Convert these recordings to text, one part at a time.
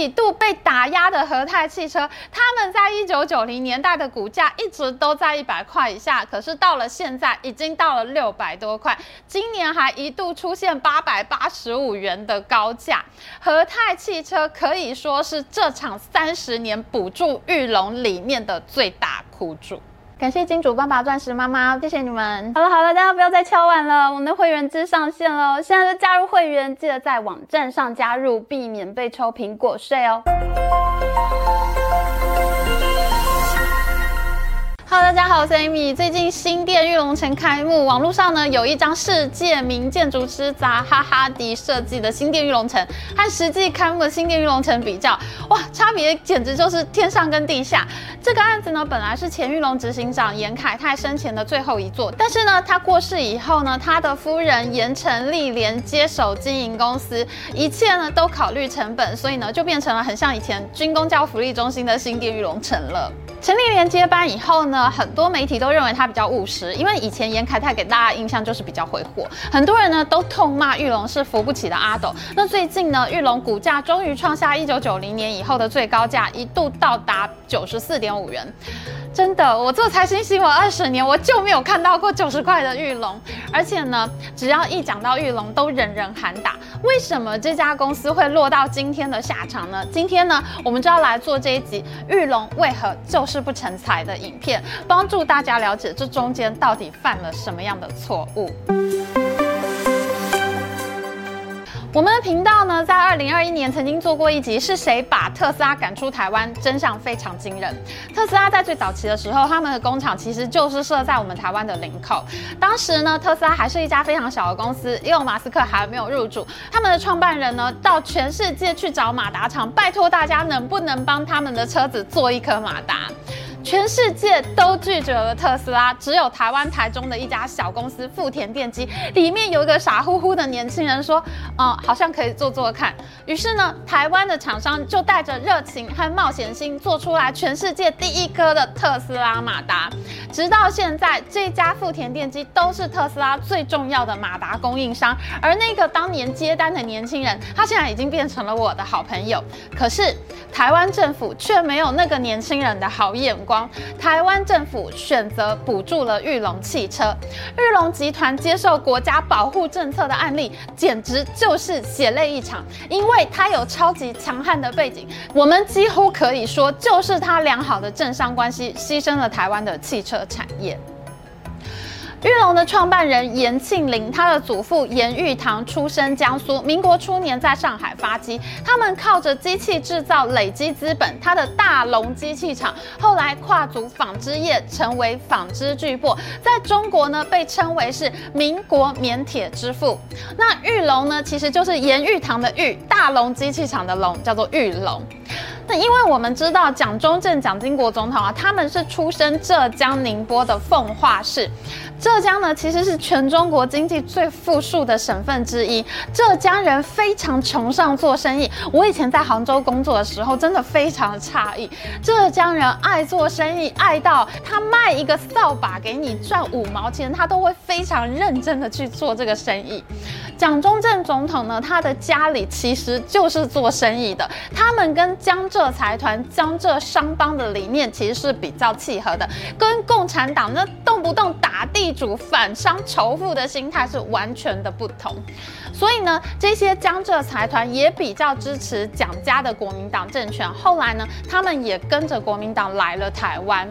几度被打压的和泰汽车，他们在一九九零年代的股价一直都在一百块以下，可是到了现在已经到了六百多块，今年还一度出现八百八十五元的高价。和泰汽车可以说是这场三十年补助玉龙里面的最大苦主。感谢金主爸爸、钻石妈妈，谢谢你们。好了好了，大家不要再敲碗了，我们的会员制上线了，现在就加入会员，记得在网站上加入，避免被抽苹果税哦。Hello，大家好，我是 Amy。最近新店玉龙城开幕，网络上呢有一张世界名建筑师扎哈·哈迪设计的新店玉龙城和实际开幕的新店玉龙城比较，哇，差别简直就是天上跟地下。这个案子呢本来是前玉龙执行长严凯泰生前的最后一座，但是呢他过世以后呢，他的夫人严成丽连接手经营公司，一切呢都考虑成本，所以呢就变成了很像以前军公教福利中心的新店玉龙城了。陈丽莲接班以后呢，很多媒体都认为他比较务实，因为以前严凯泰给大家印象就是比较挥霍，很多人呢都痛骂玉龙是扶不起的阿斗。那最近呢，玉龙股价终于创下一九九零年以后的最高价，一度到达九十四点五元。真的，我做财经新闻二十年，我就没有看到过九十块的玉龙。而且呢，只要一讲到玉龙，都人人喊打。为什么这家公司会落到今天的下场呢？今天呢，我们就要来做这一集玉龙为何就是不成才的影片，帮助大家了解这中间到底犯了什么样的错误。我们的频道呢，在二零二一年曾经做过一集，是谁把特斯拉赶出台湾？真相非常惊人。特斯拉在最早期的时候，他们的工厂其实就是设在我们台湾的林口。当时呢，特斯拉还是一家非常小的公司，因为马斯克还没有入主。他们的创办人呢，到全世界去找马达厂，拜托大家能不能帮他们的车子做一颗马达。全世界都拒绝了特斯拉，只有台湾台中的一家小公司富田电机，里面有一个傻乎乎的年轻人说：“嗯，好像可以做做看。”于是呢，台湾的厂商就带着热情和冒险心，做出来全世界第一颗的特斯拉马达。直到现在，这家富田电机都是特斯拉最重要的马达供应商。而那个当年接单的年轻人，他现在已经变成了我的好朋友。可是台湾政府却没有那个年轻人的好眼光。台湾政府选择补助了玉龙汽车，玉龙集团接受国家保护政策的案例，简直就是血泪一场。因为它有超级强悍的背景，我们几乎可以说，就是它良好的政商关系，牺牲了台湾的汽车产业。玉龙的创办人严庆林，他的祖父严玉堂出生江苏，民国初年在上海发迹。他们靠着机器制造累积资本，他的大龙机器厂后来跨足纺织业，成为纺织巨擘，在中国呢被称为是民国棉铁之父。那玉龙呢，其实就是严玉堂的玉，大龙机器厂的龙，叫做玉龙。那因为我们知道蒋中正、蒋经国总统啊，他们是出身浙江宁波的奉化市。浙江呢，其实是全中国经济最富庶的省份之一。浙江人非常崇尚做生意。我以前在杭州工作的时候，真的非常诧异。浙江人爱做生意，爱到他卖一个扫把给你赚五毛钱，他都会非常认真的去做这个生意。蒋中正总统呢，他的家里其实就是做生意的。他们跟江浙浙财团、江浙商帮的理念其实是比较契合的，跟共产党那动不动打地主、反商仇富的心态是完全的不同。所以呢，这些江浙财团也比较支持蒋家的国民党政权。后来呢，他们也跟着国民党来了台湾。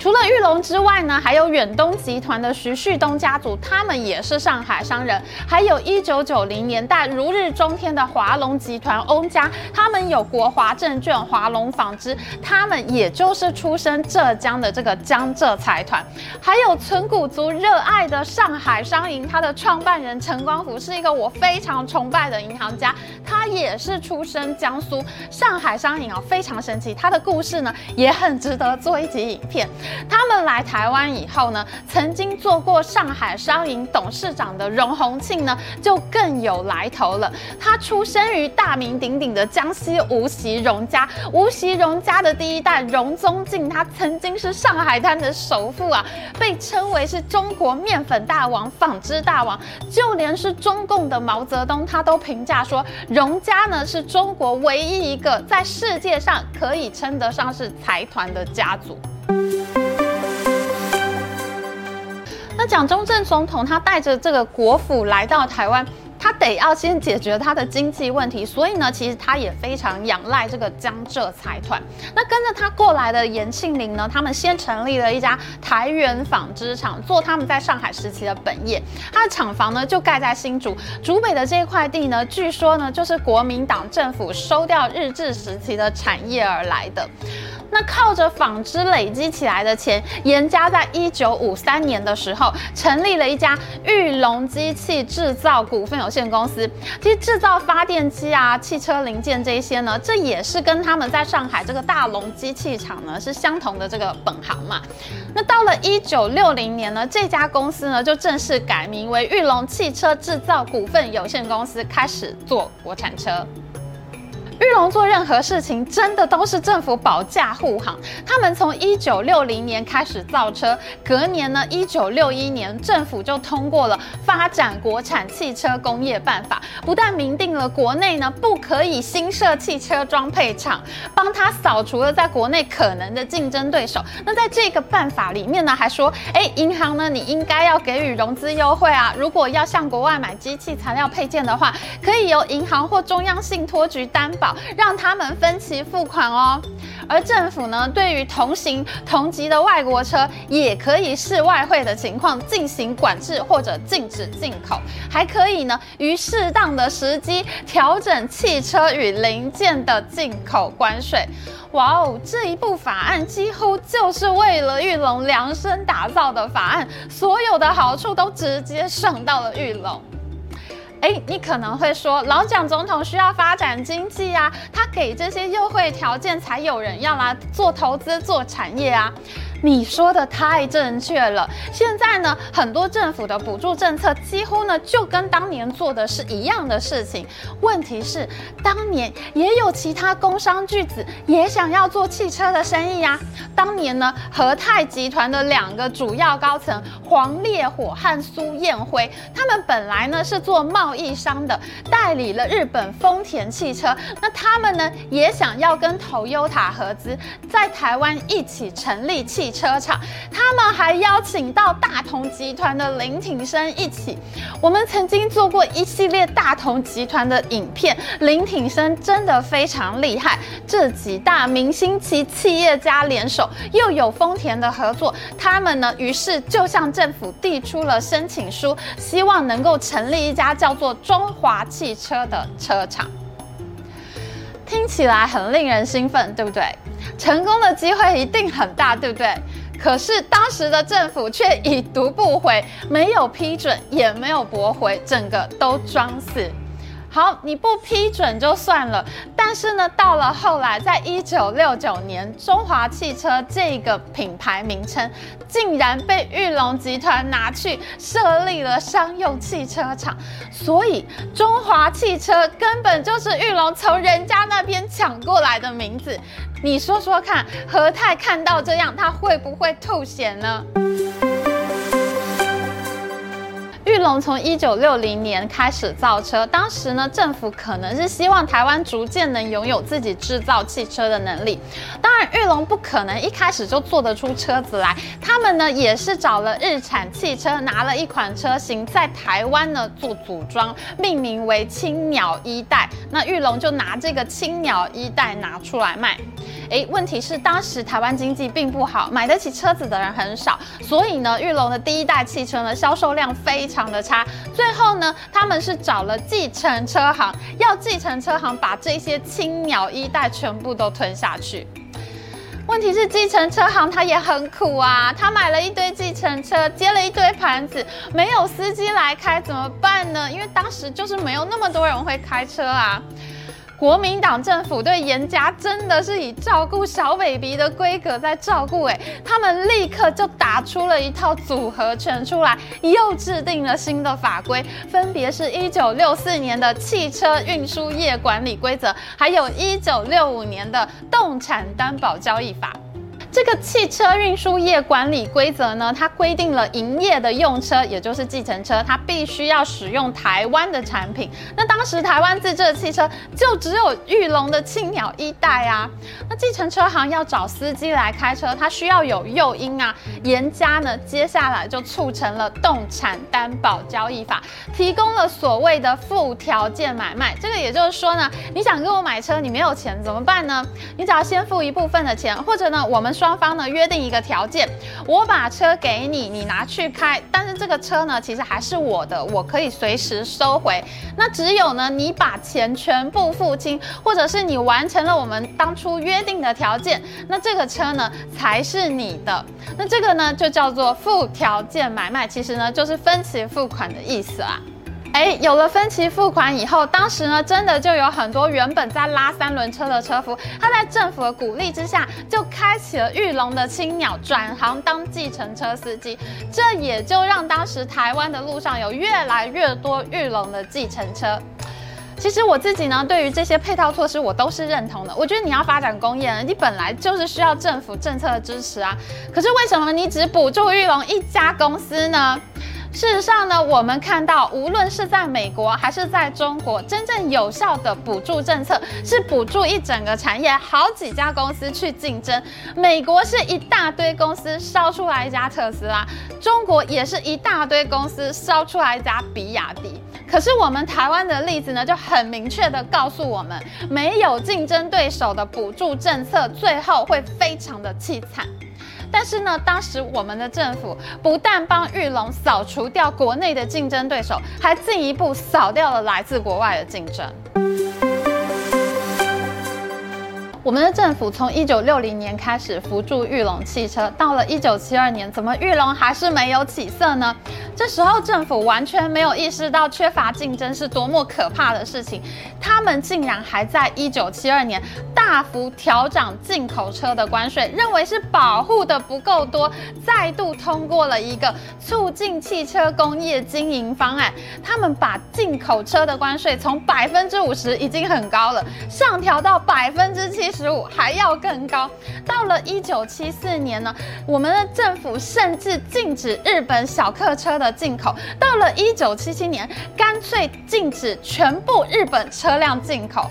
除了裕隆之外呢，还有远东集团的徐旭东家族，他们也是上海商人。还有一九九零年代如日中天的华龙集团翁家，他们有国华证券、华龙纺织，他们也就是出身浙江的这个江浙财团。还有存股族热爱的上海商银，它的创办人陈光福是一个我非常崇拜的银行家，他也是出身江苏。上海商银啊，非常神奇，他的故事呢也很值得做一集影片。他们来台湾以后呢，曾经做过上海商银董事长的荣鸿庆呢，就更有来头了。他出生于大名鼎鼎的江西无锡荣家，无锡荣家的第一代荣宗敬，他曾经是上海滩的首富啊，被称为是中国面粉大王、纺织大王，就连是中共的毛泽东，他都评价说，荣家呢是中国唯一一个在世界上可以称得上是财团的家族。蒋中正总统他带着这个国府来到台湾。他得要先解决他的经济问题，所以呢，其实他也非常仰赖这个江浙财团。那跟着他过来的严庆龄呢，他们先成立了一家台源纺织厂，做他们在上海时期的本业。他的厂房呢，就盖在新竹，竹北的这一块地呢，据说呢，就是国民党政府收掉日治时期的产业而来的。那靠着纺织累积起来的钱，严家在一九五三年的时候成立了一家玉龙机器制造股份有限公司。其实制造发电机啊、汽车零件这一些呢，这也是跟他们在上海这个大龙机器厂呢是相同的这个本行嘛。那到了一九六零年呢，这家公司呢就正式改名为裕龙汽车制造股份有限公司，开始做国产车。玉龙做任何事情，真的都是政府保驾护航。他们从一九六零年开始造车，隔年呢，一九六一年政府就通过了发展国产汽车工业办法，不但明定了国内呢不可以新设汽车装配厂，帮他扫除了在国内可能的竞争对手。那在这个办法里面呢，还说，哎，银行呢你应该要给予融资优惠啊，如果要向国外买机器材料配件的话，可以由银行或中央信托局担保。让他们分期付款哦，而政府呢，对于同型同级的外国车也可以视外汇的情况进行管制或者禁止进口，还可以呢，于适当的时机调整汽车与零件的进口关税。哇哦，这一部法案几乎就是为了玉龙量身打造的法案，所有的好处都直接上到了玉龙。哎，你可能会说，老蒋总统需要发展经济啊，他给这些优惠条件，才有人要来做投资、做产业啊。你说的太正确了。现在呢，很多政府的补助政策几乎呢就跟当年做的是一样的事情。问题是，当年也有其他工商巨子也想要做汽车的生意呀。当年呢，和泰集团的两个主要高层黄烈火和苏彦辉，他们本来呢是做贸易商的，代理了日本丰田汽车。那他们呢也想要跟 Toyota 合资，在台湾一起成立汽车厂，他们还邀请到大同集团的林挺生一起。我们曾经做过一系列大同集团的影片，林挺生真的非常厉害。这几大明星级企业家联手，又有丰田的合作，他们呢，于是就向政府递出了申请书，希望能够成立一家叫做中华汽车的车厂。听起来很令人兴奋，对不对？成功的机会一定很大，对不对？可是当时的政府却已读不回，没有批准，也没有驳回，整个都装死。好，你不批准就算了，但是呢，到了后来，在一九六九年，中华汽车这个品牌名称竟然被裕隆集团拿去设立了商用汽车厂，所以中华汽车根本就是裕隆从人家那边抢过来的名字。你说说看，何泰看到这样，他会不会吐血呢？从一九六零年开始造车，当时呢，政府可能是希望台湾逐渐能拥有自己制造汽车的能力。当然，玉龙不可能一开始就做得出车子来，他们呢也是找了日产汽车，拿了一款车型在台湾呢做组装，命名为青鸟一代。那玉龙就拿这个青鸟一代拿出来卖。诶，问题是当时台湾经济并不好，买得起车子的人很少，所以呢，裕隆的第一代汽车呢销售量非常的差。最后呢，他们是找了计程车行，要计程车行把这些青鸟一代全部都吞下去。问题是计程车行他也很苦啊，他买了一堆计程车，接了一堆盘子，没有司机来开怎么办呢？因为当时就是没有那么多人会开车啊。国民党政府对颜家真的是以照顾小 baby 的规格在照顾哎，他们立刻就打出了一套组合拳出来，又制定了新的法规，分别是一九六四年的汽车运输业管理规则，还有一九六五年的动产担保交易法。这个汽车运输业管理规则呢，它规定了营业的用车，也就是计程车，它必须要使用台湾的产品。那当时台湾自制的汽车就只有裕隆的青鸟一代啊。那计程车行要找司机来开车，它需要有诱因啊。颜家呢，接下来就促成了动产担保交易法，提供了所谓的附条件买卖。这个也就是说呢，你想跟我买车，你没有钱怎么办呢？你只要先付一部分的钱，或者呢，我们。双方呢约定一个条件，我把车给你，你拿去开，但是这个车呢其实还是我的，我可以随时收回。那只有呢你把钱全部付清，或者是你完成了我们当初约定的条件，那这个车呢才是你的。那这个呢就叫做附条件买卖，其实呢就是分期付款的意思啊。哎，有了分期付款以后，当时呢，真的就有很多原本在拉三轮车的车夫，他在政府的鼓励之下，就开启了玉龙的青鸟，转行当计程车司机。这也就让当时台湾的路上有越来越多玉龙的计程车。其实我自己呢，对于这些配套措施，我都是认同的。我觉得你要发展工业，你本来就是需要政府政策的支持啊。可是为什么你只补助玉龙一家公司呢？事实上呢，我们看到，无论是在美国还是在中国，真正有效的补助政策是补助一整个产业，好几家公司去竞争。美国是一大堆公司烧出来一家特斯拉，中国也是一大堆公司烧出来一家比亚迪。可是我们台湾的例子呢，就很明确的告诉我们，没有竞争对手的补助政策，最后会非常的凄惨。但是呢，当时我们的政府不但帮玉龙扫除掉国内的竞争对手，还进一步扫掉了来自国外的竞争。我们的政府从一九六零年开始扶助玉龙汽车，到了一九七二年，怎么玉龙还是没有起色呢？这时候政府完全没有意识到缺乏竞争是多么可怕的事情，他们竟然还在一九七二年大幅调涨进口车的关税，认为是保护的不够多，再度通过了一个促进汽车工业经营方案。他们把进口车的关税从百分之五十已经很高了，上调到百分之七十五还要更高。到了一九七四年呢，我们的政府甚至禁止日本小客车的进口。到了一九七七年，干脆禁止全部日本车辆进口。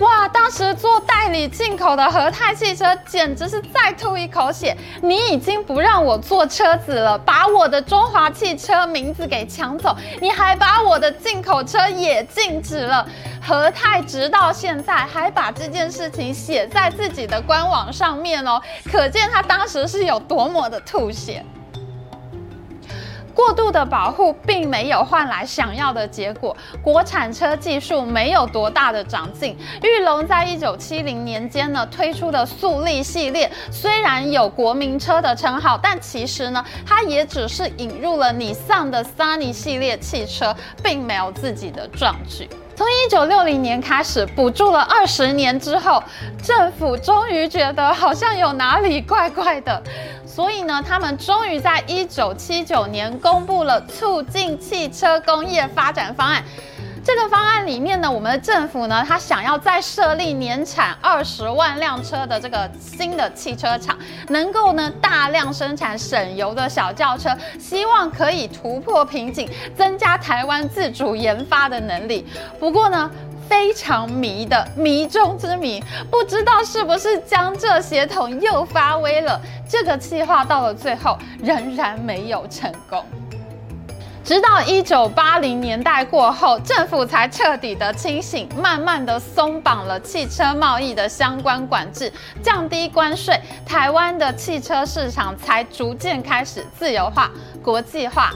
哇！当时做代理进口的和泰汽车简直是再吐一口血。你已经不让我做车子了，把我的中华汽车名字给抢走，你还把我的进口车也禁止了。和泰直到现在还把这件事情写在自己的官网上面哦，可见他当时是有多么的吐血。过度的保护并没有换来想要的结果，国产车技术没有多大的长进。裕隆在一九七零年间呢推出的速力系列，虽然有国民车的称号，但其实呢，它也只是引入了你上的 Sunny 系列汽车，并没有自己的壮举。从一九六零年开始补助了二十年之后，政府终于觉得好像有哪里怪怪的，所以呢，他们终于在一九七九年公布了促进汽车工业发展方案。这个方案里面呢，我们的政府呢，他想要再设立年产二十万辆车的这个新的汽车厂，能够呢大量生产省油的小轿车，希望可以突破瓶颈，增加台湾自主研发的能力。不过呢，非常迷的迷中之迷，不知道是不是江浙协同又发威了，这个计划到了最后仍然没有成功。直到一九八零年代过后，政府才彻底的清醒，慢慢的松绑了汽车贸易的相关管制，降低关税，台湾的汽车市场才逐渐开始自由化、国际化。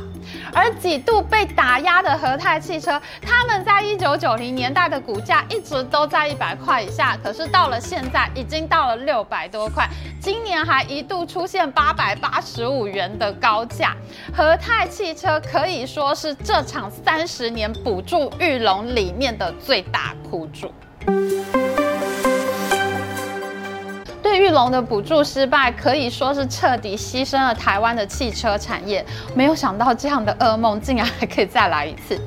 而几度被打压的和泰汽车，他们在一九九零年代的股价一直都在一百块以下，可是到了现在已经到了六百多块，今年还一度出现八百八十五元的高价。和泰汽车可以说是这场三十年补助裕隆里面的最大苦主。玉龙的补助失败，可以说是彻底牺牲了台湾的汽车产业。没有想到这样的噩梦竟然还可以再来一次。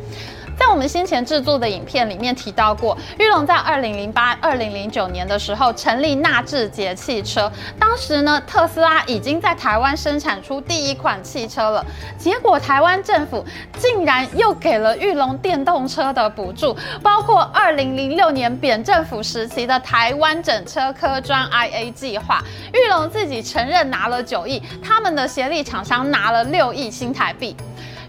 在我们先前制作的影片里面提到过，裕隆在二零零八、二零零九年的时候成立纳智捷汽车，当时呢，特斯拉已经在台湾生产出第一款汽车了。结果台湾政府竟然又给了裕隆电动车的补助，包括二零零六年扁政府时期的台湾整车科专 IA 计划，裕隆自己承认拿了九亿，他们的协力厂商拿了六亿新台币。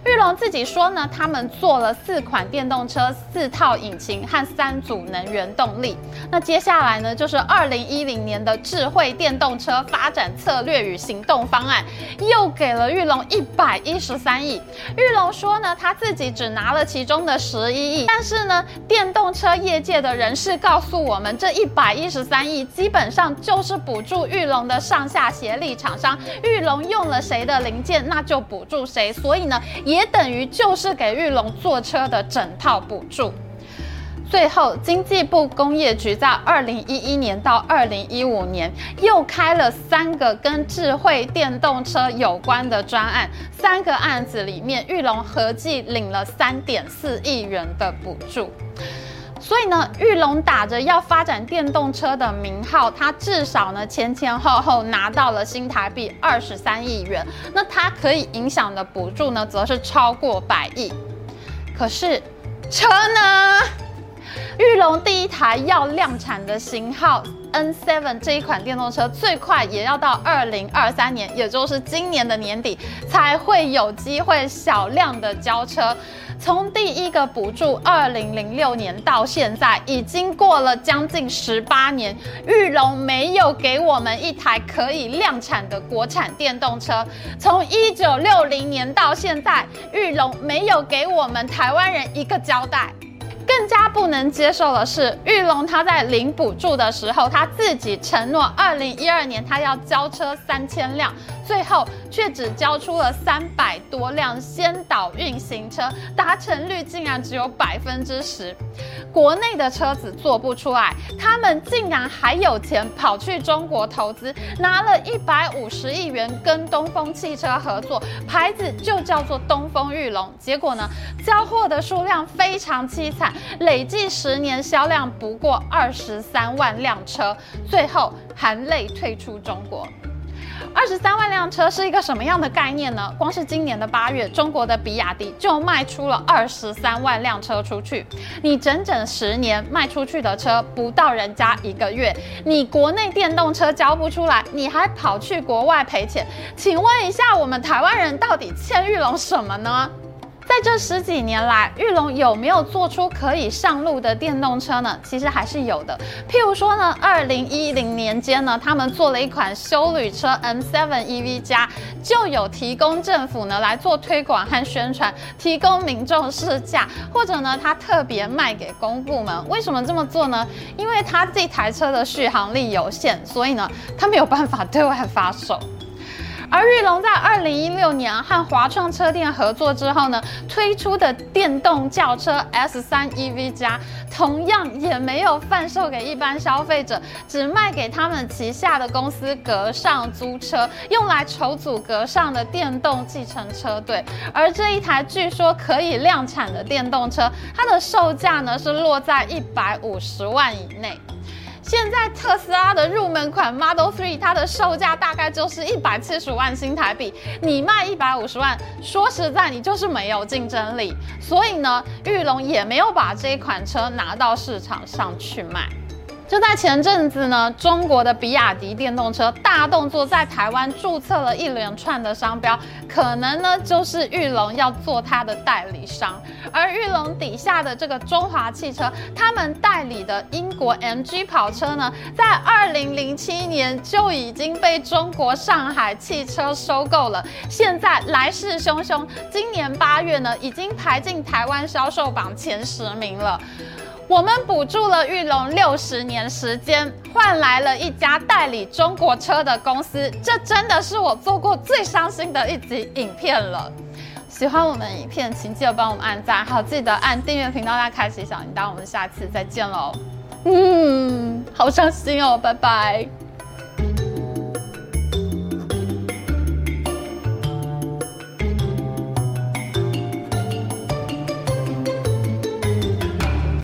玉龙自己说呢，他们做了四款电动车、四套引擎和三组能源动力。那接下来呢，就是二零一零年的智慧电动车发展策略与行动方案，又给了玉龙一百一十三亿。玉龙说呢，他自己只拿了其中的十一亿，但是呢，电动车业界的人士告诉我们，这一百一十三亿基本上就是补助玉龙的上下协力厂商，玉龙用了谁的零件，那就补助谁。所以呢，也也等于就是给玉龙坐车的整套补助。最后，经济部工业局在二零一一年到二零一五年又开了三个跟智慧电动车有关的专案，三个案子里面，玉龙合计领了三点四亿元的补助。所以呢，裕隆打着要发展电动车的名号，它至少呢前前后后拿到了新台币二十三亿元。那它可以影响的补助呢，则是超过百亿。可是车呢？裕隆第一台要量产的型号 N7 这一款电动车，最快也要到二零二三年，也就是今年的年底，才会有机会小量的交车。从第一个补助二零零六年到现在，已经过了将近十八年，裕隆没有给我们一台可以量产的国产电动车。从一九六零年到现在，裕隆没有给我们台湾人一个交代。更加不能接受的是，裕隆他在领补助的时候，他自己承诺二零一二年他要交车三千辆，最后却只交出了三百多辆先导运行车，达成率竟然只有百分之十。国内的车子做不出来，他们竟然还有钱跑去中国投资，拿了一百五十亿元跟东风汽车合作，牌子就叫做东风裕隆。结果呢，交货的数量非常凄惨。累计十年销量不过二十三万辆车，最后含泪退出中国。二十三万辆车是一个什么样的概念呢？光是今年的八月，中国的比亚迪就卖出了二十三万辆车出去。你整整十年卖出去的车不到人家一个月，你国内电动车交不出来，你还跑去国外赔钱？请问一下，我们台湾人到底欠玉龙什么呢？在这十几年来，玉龙有没有做出可以上路的电动车呢？其实还是有的。譬如说呢，二零一零年间呢，他们做了一款休旅车 M7 EV 加，就有提供政府呢来做推广和宣传，提供民众试驾，或者呢，他特别卖给公部门。为什么这么做呢？因为他这台车的续航力有限，所以呢，他没有办法对外发售。而裕隆在二零一六年和华创车店合作之后呢，推出的电动轿车 S3 EV 加，同样也没有贩售给一般消费者，只卖给他们旗下的公司格上租车，用来筹组格上的电动计程车队。而这一台据说可以量产的电动车，它的售价呢是落在一百五十万以内。现在特斯拉的入门款 Model Three，它的售价大概就是一百七十万新台币，你卖一百五十万，说实在，你就是没有竞争力。所以呢，裕隆也没有把这一款车拿到市场上去卖。就在前阵子呢，中国的比亚迪电动车大动作，在台湾注册了一连串的商标，可能呢就是裕隆要做它的代理商。而裕隆底下的这个中华汽车，他们代理的英国 MG 跑车呢，在二零零七年就已经被中国上海汽车收购了，现在来势汹汹，今年八月呢，已经排进台湾销售榜前十名了。我们补助了玉龙六十年时间，换来了一家代理中国车的公司，这真的是我做过最伤心的一集影片了。喜欢我们影片，请记得帮我们按赞，还有记得按订阅频道，来开启小铃铛。我们下次再见喽，嗯，好伤心哦，拜拜。